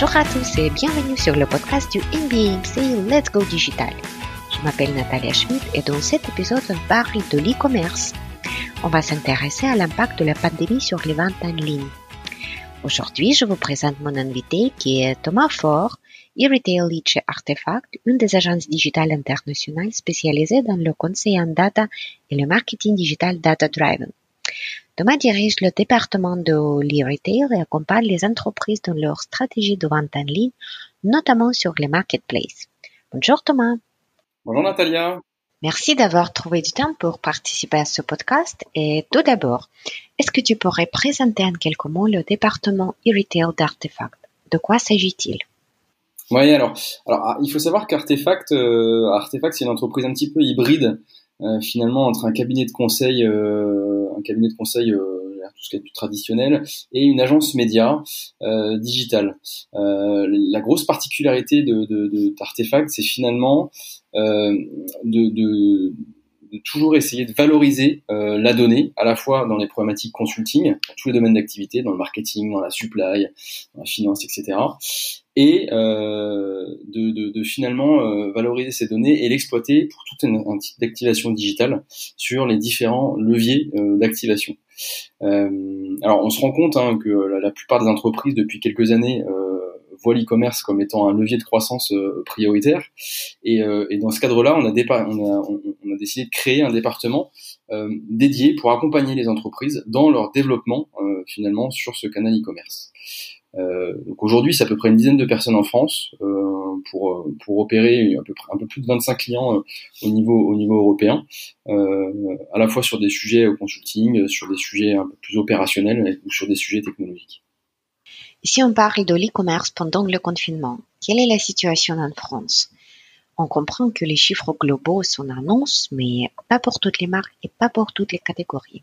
Bonjour à tous et bienvenue sur le podcast du InBeing, c'est Let's Go Digital. Je m'appelle Natalia Schmidt et dans cet épisode, on parle de l'e-commerce. On va s'intéresser à l'impact de la pandémie sur les ventes en ligne. Aujourd'hui, je vous présente mon invité qui est Thomas Faure, e-retail lead chez Artefact, une des agences digitales internationales spécialisées dans le conseil en data et le marketing digital data driven. Thomas dirige le département de l'e-retail et accompagne les entreprises dans leur stratégie de vente en ligne, notamment sur les marketplaces. Bonjour Thomas. Bonjour Natalia. Merci d'avoir trouvé du temps pour participer à ce podcast. Et tout d'abord, est-ce que tu pourrais présenter en quelques mots le département e-retail d'Artefact De quoi s'agit-il? Oui, alors, alors, ah, il faut savoir qu'Artefact, euh, Artefact, c'est une entreprise un petit peu hybride finalement entre un cabinet de conseil, euh, un cabinet de conseil euh, tout ce qui est plus traditionnel, et une agence média euh, digitale. Euh, la grosse particularité de d'Artefact, de, c'est finalement euh, de, de, de, toujours essayer de valoriser euh, la donnée, à la fois dans les problématiques consulting, dans tous les domaines d'activité, dans le marketing, dans la supply, dans la finance, etc et euh, de, de, de, finalement euh, valoriser ces données et l'exploiter pour tout un, type d'activation digitale sur les différents leviers euh, d'activation. Euh, alors on se rend compte hein, que la, la, plupart des entreprises depuis quelques années voient l'e-commerce comme étant un levier de croissance prioritaire et, et, dans ce cadre-là on, a, on a, décidé de créer un département dédié pour accompagner les entreprises dans leur développement finalement sur ce canal e-commerce. Euh, aujourd'hui, c'est à peu près une dizaine de personnes en France euh, pour euh, pour opérer un peu plus de 25 clients euh, au niveau au niveau européen, euh, à la fois sur des sujets consulting, sur des sujets un peu plus opérationnels ou sur des sujets technologiques. Si on parle de l'e-commerce pendant le confinement, quelle est la situation en France? On comprend que les chiffres globaux sont annoncés, mais pas pour toutes les marques et pas pour toutes les catégories.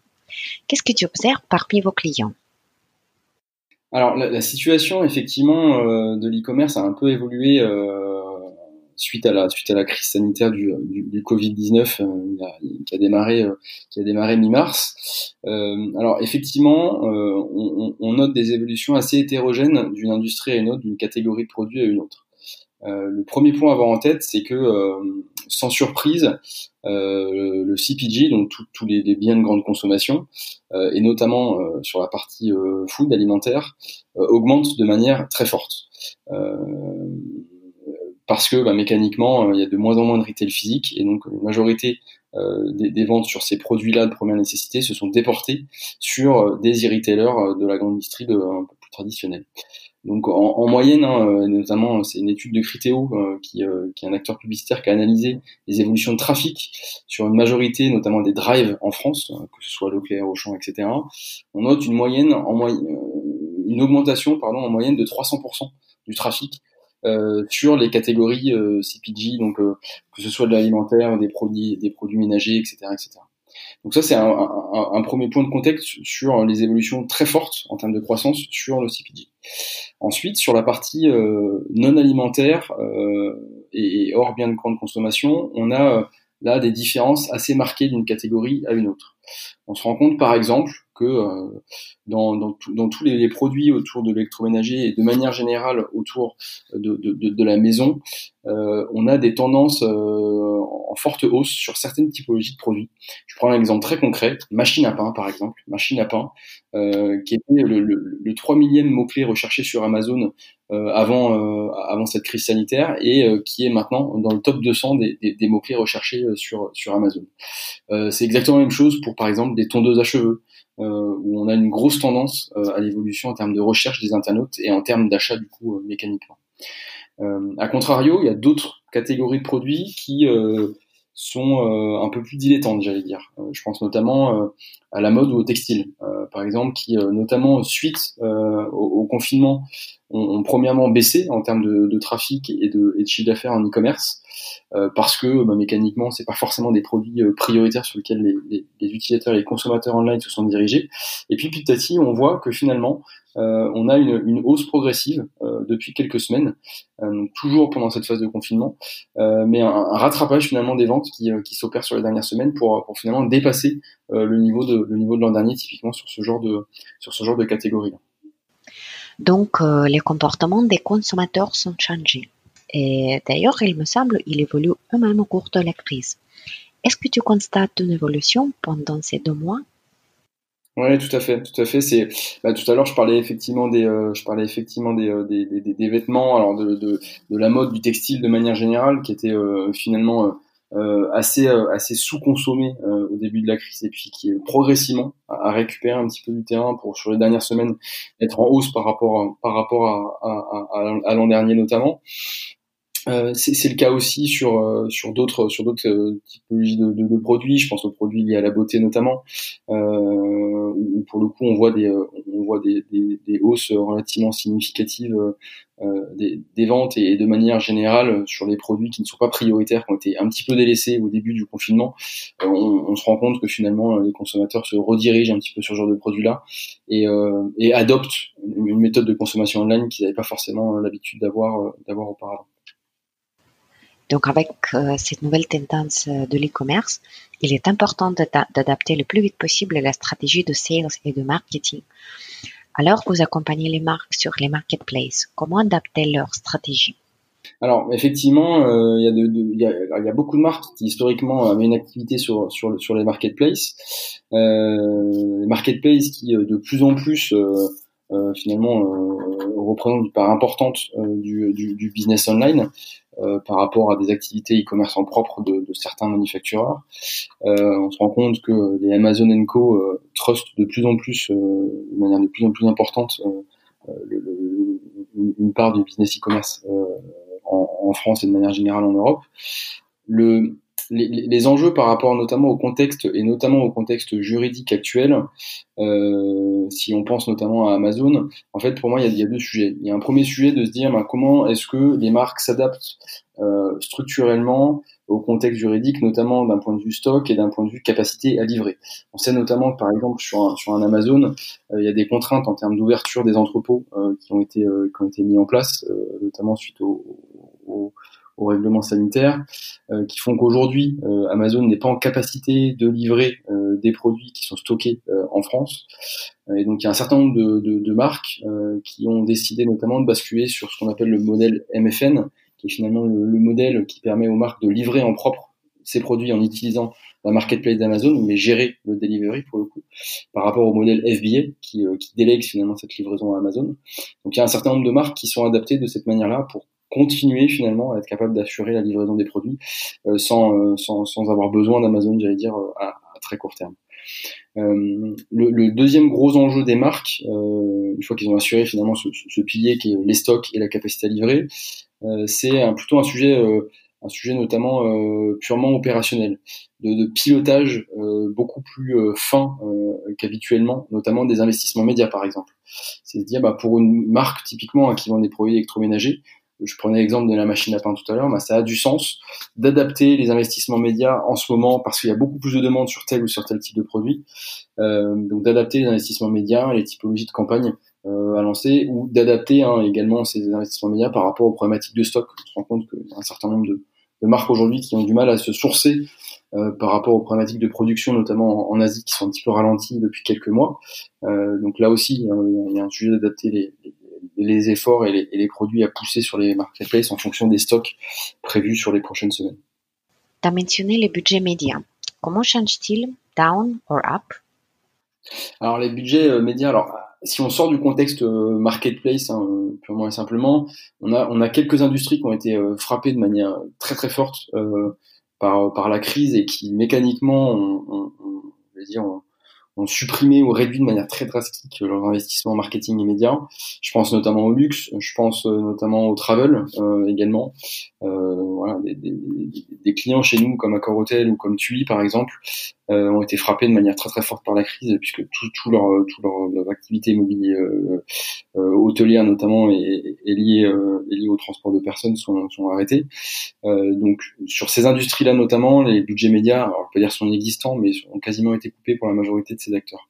Qu'est-ce que tu observes parmi vos clients? Alors la, situation effectivement euh, de l'e-commerce a un peu évolué euh, suite à la crise sanitaire du, du, du Covid 19 euh, qui a démarré mi-mars. alors effectivement, on, note des évolutions assez hétérogènes d'une industrie à une autre, d'une catégorie de produits à une autre. Euh, le premier point à avoir en tête, c'est que, euh, sans surprise, euh, le CPG, donc tous les, biens de grande consommation, et notamment sur la partie food alimentaire, augmente de manière très forte. parce que bah, mécaniquement, il y a de moins en moins de retail physique, et donc la majorité des, des, ventes sur ces produits-là de première nécessité se sont déportées sur des e-retailers de la grande distrib un peu plus traditionnelle. Donc en, moyenne, hein, euh, notamment c'est une étude de Criteo euh, qui, euh, est un acteur publicitaire qui a analysé les évolutions de trafic sur une majorité, notamment des drives en France, que ce soit Leclerc, Auchan, etc. On note une moyenne, en moyenne, une augmentation pardon en moyenne de 300% du trafic euh, sur les catégories euh, CPG, donc que ce soit de l'alimentaire, des produits, des produits ménagers, etc., etc. Donc ça, c'est un, premier point de contexte sur les évolutions très fortes en termes de croissance sur le CPG. Ensuite, sur la partie euh, non alimentaire euh, et, et, hors bien de grande consommation, on a euh, là des différences assez marquées d'une catégorie à une autre. On se rend compte par exemple que euh, dans, dans, dans, tous les, produits autour de l'électroménager et de manière générale autour de, de, de, de la maison, euh, on a des tendances euh, en forte hausse sur certaines typologies de produits. Je prends un exemple très concret, machine à pain par exemple, machine à pain, euh, qui était le, le, le 3 millième mot-clé recherché sur Amazon euh, avant, avant cette crise sanitaire et qui est maintenant dans le top 200 des, des, des mots-clés recherchés sur, sur Amazon. C'est exactement la même chose pour par exemple des tondeuses à cheveux. Euh, où on a une grosse tendance euh, à l'évolution en termes de recherche des internautes et en termes d'achat du coup euh, mécaniquement. a contrario, il y a d'autres catégories de produits qui sont un peu plus dilettantes, j'allais dire. je pense notamment à la mode ou au textile, par exemple, qui notamment suite au, confinement ont, premièrement baissé en termes de, trafic et de, chiffre d'affaires en e-commerce, euh, parce que bah, mécaniquement, c'est pas forcément des produits euh, prioritaires sur lesquels les, utilisateurs et les consommateurs online se sont dirigés. Et puis petit à petit, on voit que finalement, euh, on a une, hausse progressive depuis quelques semaines, toujours pendant cette phase de confinement, mais un, rattrapage finalement des ventes qui, qui s'opère sur les dernières semaines pour, finalement dépasser le niveau de l'an dernier, typiquement sur ce genre de sur ce genre de catégorie. Donc, les comportements des consommateurs sont changés. Et d'ailleurs, il me semble, il évolue eux-mêmes au cours de la crise. Est-ce que tu constates une évolution pendant ces deux mois? Oui, tout à fait, tout à fait. C'est bah, tout à l'heure, je parlais effectivement des, euh, je parlais effectivement des, euh, des, des, des, vêtements, alors de, de, de, la mode, du textile de manière générale, qui était euh, finalement assez assez sous-consommé au début de la crise et puis qui progressivement à, récupérer un petit peu du terrain pour sur les dernières semaines être en hausse par rapport par rapport à l'an dernier notamment. Euh, c'est le cas aussi sur euh, sur d'autres sur d'autres euh, typologies de, de, de, produits. Je pense aux produits liés à la beauté notamment, euh, où pour le coup on voit des on voit des, des, des hausses relativement significatives des, des, ventes et, de manière générale sur les produits qui ne sont pas prioritaires, qui ont été un petit peu délaissés au début du confinement. On, on, se rend compte que finalement les consommateurs se redirigent un petit peu sur ce genre de produits-là et, et adoptent une méthode de consommation online qu'ils n'avaient pas forcément l'habitude d'avoir d'avoir auparavant. Donc avec euh, cette nouvelle tendance euh, de l'e-commerce, il est important d'adapter le plus vite possible la stratégie de sales et de marketing. Alors vous accompagnez les marques sur les marketplaces. Comment adapter leur stratégie? Alors effectivement, euh, il y, a de, y, a, beaucoup de marques qui historiquement avaient une activité sur, sur, sur les marketplaces. Euh, les marketplaces qui de plus en plus finalement représentent une part importante du, du, du, business online. Euh, par rapport à des activités e-commerce en propre de, de certains manufactureurs. Euh, on se rend compte que les Amazon Co euh, trustent de plus en plus, de manière de plus en plus importante, une part du business e-commerce en, France et de manière générale en Europe. Les, les, enjeux par rapport notamment au contexte et notamment au contexte juridique actuel, euh, si on pense notamment à Amazon, en fait pour moi il y a, deux sujets. Il y a un premier sujet de se dire ben, comment est-ce que les marques s'adaptent euh, structurellement au contexte juridique, notamment d'un point de vue stock et d'un point de vue capacité à livrer. On sait notamment que par exemple sur un, sur un Amazon, euh, il y a des contraintes en termes d'ouverture des entrepôts euh, qui ont été euh, qui ont été mis en place, notamment suite au, au, au règlement sanitaire, qui font qu'aujourd'hui euh, Amazon n'est pas en capacité de livrer euh, des produits qui sont stockés en France. Et donc il y a un certain nombre de, de, de marques qui ont décidé notamment de basculer sur ce qu'on appelle le modèle MFN, qui est finalement le, le, modèle qui permet aux marques de livrer en propre ces produits en utilisant la marketplace d'Amazon, mais gérer le delivery pour le coup, par rapport au modèle FBA qui, qui délègue finalement cette livraison à Amazon. Donc il y a un certain nombre de marques qui sont adaptées de cette manière-là pour continuer finalement à être capable d'assurer la livraison des produits euh, sans, euh, sans, sans, avoir besoin d'Amazon, j'allais dire, euh, à, à, très court terme. Euh, le, le, deuxième gros enjeu des marques, euh, une fois qu'ils ont assuré finalement ce, ce, pilier qui est les stocks et la capacité à livrer, c'est plutôt un sujet, un sujet notamment purement opérationnel, de, de pilotage beaucoup plus fin qu'habituellement, notamment des investissements médias par exemple. C'est à dire bah, pour une marque typiquement hein, qui vend des produits électroménagers, je prenais l'exemple de la machine à pain tout à l'heure, bah, ça a du sens d'adapter les investissements médias en ce moment parce qu'il y a beaucoup plus de demandes sur tel ou sur tel type de produit. Euh, donc d'adapter les investissements médias, les typologies de campagne euh, à lancer ou d'adapter hein, également ces investissements médias par rapport aux problématiques de stock. On se rend compte qu'il y a un certain nombre de, marques aujourd'hui qui ont du mal à se sourcer euh, par rapport aux problématiques de production, notamment en, Asie, qui sont un petit peu ralenties depuis quelques mois. Donc là aussi, il y a un sujet d'adapter les les efforts et les, produits à pousser sur les marketplaces en fonction des stocks prévus sur les prochaines semaines. Tu as mentionné les budgets médias. Comment changent-ils down or up? Alors les budgets euh, médias, alors si on sort du contexte euh, marketplace hein, purement et simplement, on a on a quelques industries qui ont été euh, frappées de manière très très forte par par la crise et qui mécaniquement on, on, on, dire, ont supprimé ou réduit de manière très drastique leurs investissements en marketing immédiat. Je pense notamment au luxe, je pense euh, notamment au travel euh, également. Euh, voilà, des, des, des, clients chez nous comme Accor Hotel ou comme TUI par exemple euh, ont été frappés de manière très très forte par la crise puisque tout, tout leur tout leur, activité immobilière euh, euh, hôtelière notamment est, est liée est liée au transport de personnes sont, sont arrêtés donc sur ces industries là notamment les budgets médias on peut dire sont inexistants mais ont quasiment été coupés pour la majorité de ces acteurs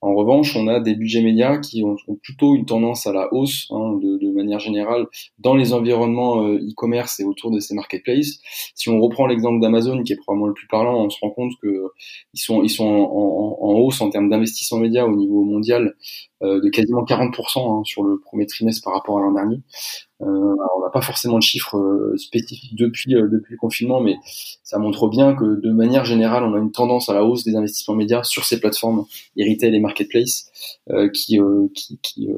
En revanche, on a des budgets médias qui ont, plutôt une tendance à la hausse hein, de, manière générale dans les environnements euh, e-commerce et autour de ces marketplaces. Si on reprend l'exemple d'Amazon, qui est probablement le plus parlant, on se rend compte que ils sont ils sont en hausse en termes d'investissement média au niveau mondial euh, de quasiment 40% hein, sur le premier trimestre par rapport à l'an dernier. Euh, on n'a pas forcément de chiffres euh, spécifiques depuis euh, depuis le confinement, mais ça montre bien que de manière générale, on a une tendance à la hausse des investissements médias sur ces plateformes retail et marketplace qui, qui,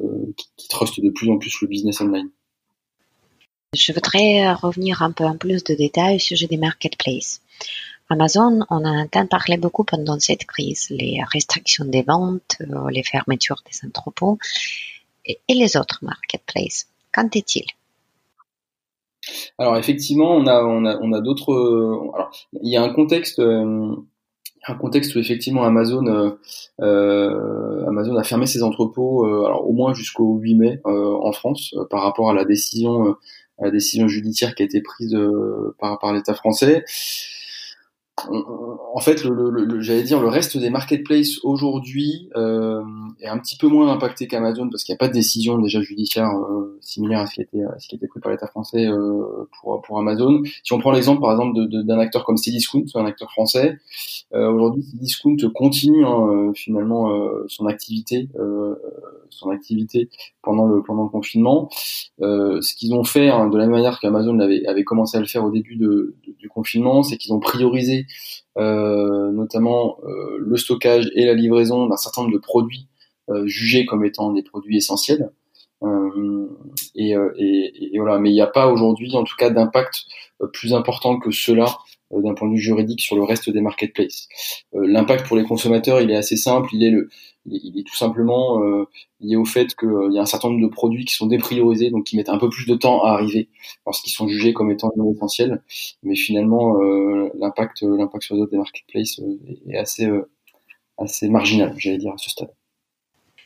trustent de plus en plus le business online. Je voudrais revenir un peu en plus de détails au sujet des marketplaces. Amazon, on en entend parler beaucoup pendant cette crise, les restrictions des ventes, les fermetures des entrepôts et les autres marketplaces. Qu'en est-il? Alors effectivement, on a d'autres. Euh, alors il y a un contexte, euh, où effectivement Amazon euh, Amazon a fermé ses entrepôts, alors au moins jusqu'au 8 mai en France par rapport à la décision à la décision judiciaire qui a été prise par l'État français en fait, le, le, j'allais dire, le reste des marketplaces aujourd'hui euh, est un petit peu moins impacté qu'Amazon parce qu'il n'y a pas de décision déjà judiciaire euh, similaire à ce qui a été, ce qui a été pris par l'État français euh, pour, pour Amazon. Si on prend l'exemple, par exemple, de, d'un acteur comme Cdiscount, un acteur français, euh, aujourd'hui, Cdiscount continue hein, euh, finalement son activité, son activité pendant le pendant le confinement. ce qu'ils ont fait, hein, de la même manière qu'Amazon avait, avait commencé à le faire au début de, du confinement, c'est qu'ils ont priorisé euh, notamment euh, le stockage et la livraison d'un certain nombre de produits euh, jugés comme étant des produits essentiels. Et, voilà, mais il n'y a pas aujourd'hui, en tout cas, d'impact plus important que cela d'un point de vue juridique sur le reste des marketplaces. L'impact pour les consommateurs, il est assez simple, il est tout simplement euh, lié au fait qu'il euh, y a un certain nombre de produits qui sont dépriorisés, donc qui mettent un peu plus de temps à arriver parce qu'ils sont jugés comme étant non essentiels. Mais finalement, euh, l'impact, sur les autres des marketplaces est assez, assez marginal, j'allais dire à ce stade.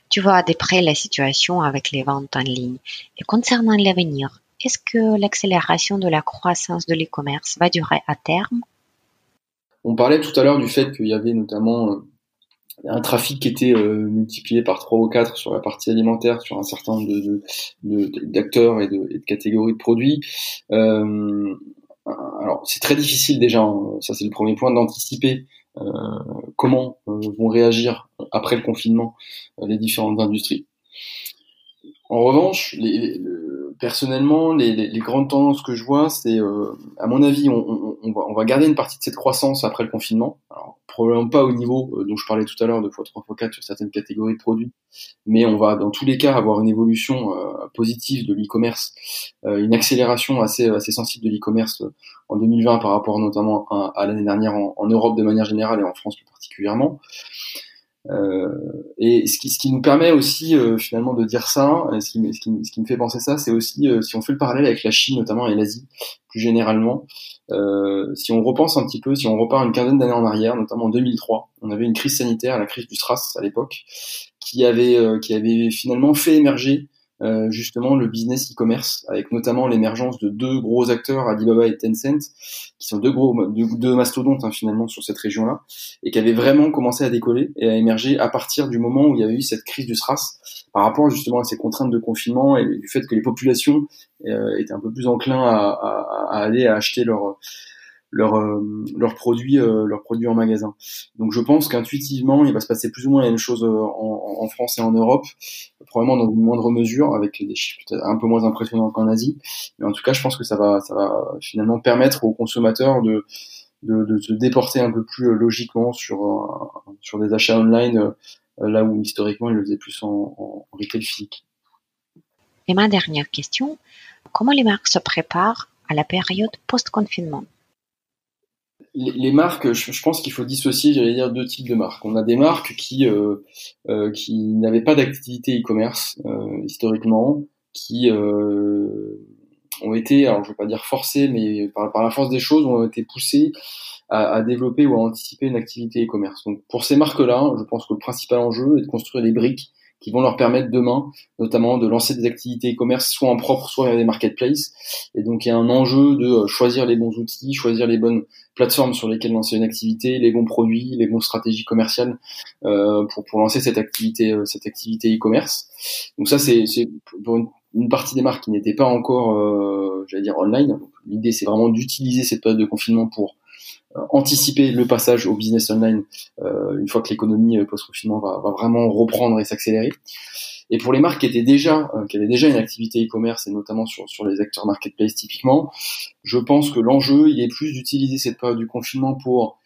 Tu vois de près la situation avec les ventes en ligne. Et concernant l'avenir, est-ce que l'accélération de la croissance de l'e-commerce va durer à terme? On parlait tout à l'heure du fait qu'il y avait notamment un trafic qui était euh, multiplié par trois ou quatre sur la partie alimentaire, sur un certain nombre de, d'acteurs et, de, catégories de produits. Euh, alors c'est très difficile déjà, hein. ça c'est le premier point d'anticiper euh, comment vont réagir après le confinement les différentes industries. En revanche, les, personnellement, les, les, grandes tendances que je vois, c'est, à mon avis, on, on, va, on, va, garder une partie de cette croissance après le confinement. Alors, probablement pas au niveau euh, dont je parlais tout à l'heure de x3 x4 sur certaines catégories de produits, mais on va dans tous les cas avoir une évolution euh, positive de l'e-commerce, euh, une accélération assez assez sensible de l'e-commerce en 2020 par rapport notamment à, l'année dernière en, Europe de manière générale et en France plus particulièrement. Et ce qui, ce qui nous permet aussi finalement de dire ça, ce qui, ce, qui, ce qui me fait penser ça, c'est aussi si on fait le parallèle avec la Chine notamment et l'Asie plus généralement, euh, si on repense un petit peu, si on repart une quinzaine d'années en arrière, notamment en 2003, on avait une crise sanitaire, la crise du SRAS à l'époque, qui avait euh, qui avait finalement fait émerger euh, justement le business e-commerce, avec notamment l'émergence de deux gros acteurs, Alibaba et Tencent, qui sont deux gros deux, mastodontes hein, finalement sur cette région-là, et qui avaient vraiment commencé à décoller et à émerger à partir du moment où il y avait eu cette crise du SRAS, par rapport justement à ces contraintes de confinement et du fait que les populations euh, étaient un peu plus enclins à, à, à aller acheter leur leurs euh, leurs produits euh, leurs produits en magasin. Donc je pense qu'intuitivement il va se passer plus ou moins la même chose euh, en, en, France et en Europe, probablement dans une moindre mesure avec des chiffres un peu moins impressionnants qu'en Asie, mais en tout cas je pense que ça va ça va finalement permettre aux consommateurs de de, de se déporter un peu plus logiquement sur sur des achats online là où historiquement ils le faisaient plus en, en retail physique. Et ma dernière question, comment les marques se préparent à la période post-confinement? Les, marques, je, pense qu'il faut dissocier, j'allais dire, deux types de marques. On a des marques qui euh, euh, qui n'avaient pas d'activité e-commerce euh, historiquement, qui ont été, alors je vais pas dire forcées, mais par, la force des choses, ont été poussées à, à, développer ou à anticiper une activité e-commerce. Donc pour ces marques-là, je pense que le principal enjeu est de construire les briques qui vont leur permettre demain, notamment de lancer des activités e-commerce soit en propre, soit vers des marketplaces. Et donc il y a un enjeu de choisir les bons outils, choisir les bonnes plateformes sur lesquelles lancer une activité, les bons produits, les bonnes stratégies commerciales euh, pour pour lancer cette activité euh, cette activité e-commerce. Donc ça c'est pour une, partie des marques qui n'étaient pas encore euh, j'allais dire online. L'idée c'est vraiment d'utiliser cette période de confinement pour euh, anticiper le passage au business online euh, une fois que l'économie euh, post-confinement va, va, vraiment reprendre et s'accélérer. Et pour les marques qui étaient déjà, qui avaient déjà une activité e-commerce et notamment sur, sur les acteurs marketplace typiquement, je pense que l'enjeu il est plus d'utiliser cette période du confinement pour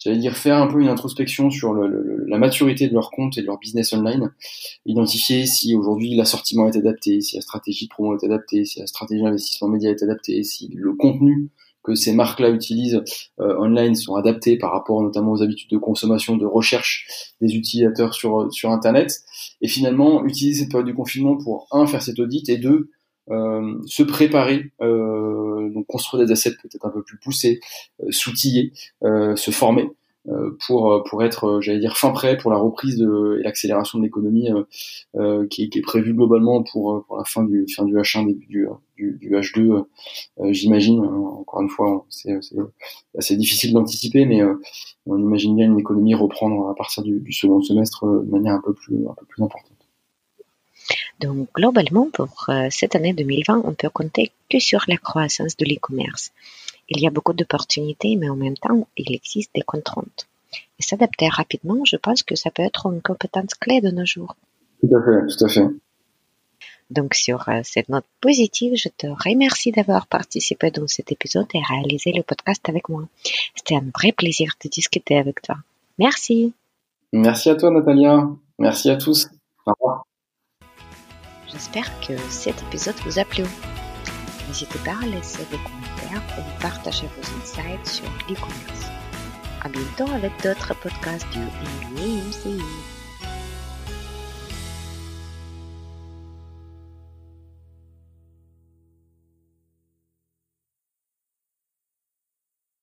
j'allais dire faire un peu une introspection sur le, la maturité de leur compte et de leur business online, identifier si aujourd'hui l'assortiment est adapté, si la stratégie de promo est adaptée, si la stratégie d'investissement média est adaptée, si le contenu que ces marques-là utilisent euh, online sont adaptées par rapport notamment aux habitudes de consommation, de recherche des utilisateurs sur sur Internet, et finalement utiliser cette période du confinement pour un faire cet audit et deux euh, se préparer, euh, donc construire des assets peut-être un peu plus poussés, euh, s'outiller, euh, se former. euh, pour pour être, j'allais dire, fin prêt pour la reprise de, et l'accélération de l'économie qui, qui, est prévue globalement pour pour la fin du fin du H1 début du du, du H2, j'imagine. Encore une fois, c'est assez difficile d'anticiper, mais on imagine bien une économie reprendre à partir du, du second semestre de manière un peu plus un peu plus importante. Donc, globalement, pour euh, cette année 2020, on peut compter que sur la croissance de l'e-commerce. Il y a beaucoup d'opportunités, mais en même temps, il existe des contraintes. Et s'adapter rapidement, je pense que ça peut être une compétence clé de nos jours. Tout à fait, tout à fait. Donc, sur euh, cette note positive, je te remercie d'avoir participé dans cet épisode et réalisé le podcast avec moi. C'était un vrai plaisir de discuter avec toi. Merci. Merci à toi, Natalia. Merci à tous. Au revoir. J'espère que cet épisode vous a plu. N'hésitez pas à laisser des commentaires ou partager vos insights sur l'e-commerce. À bientôt avec d'autres podcasts du MBA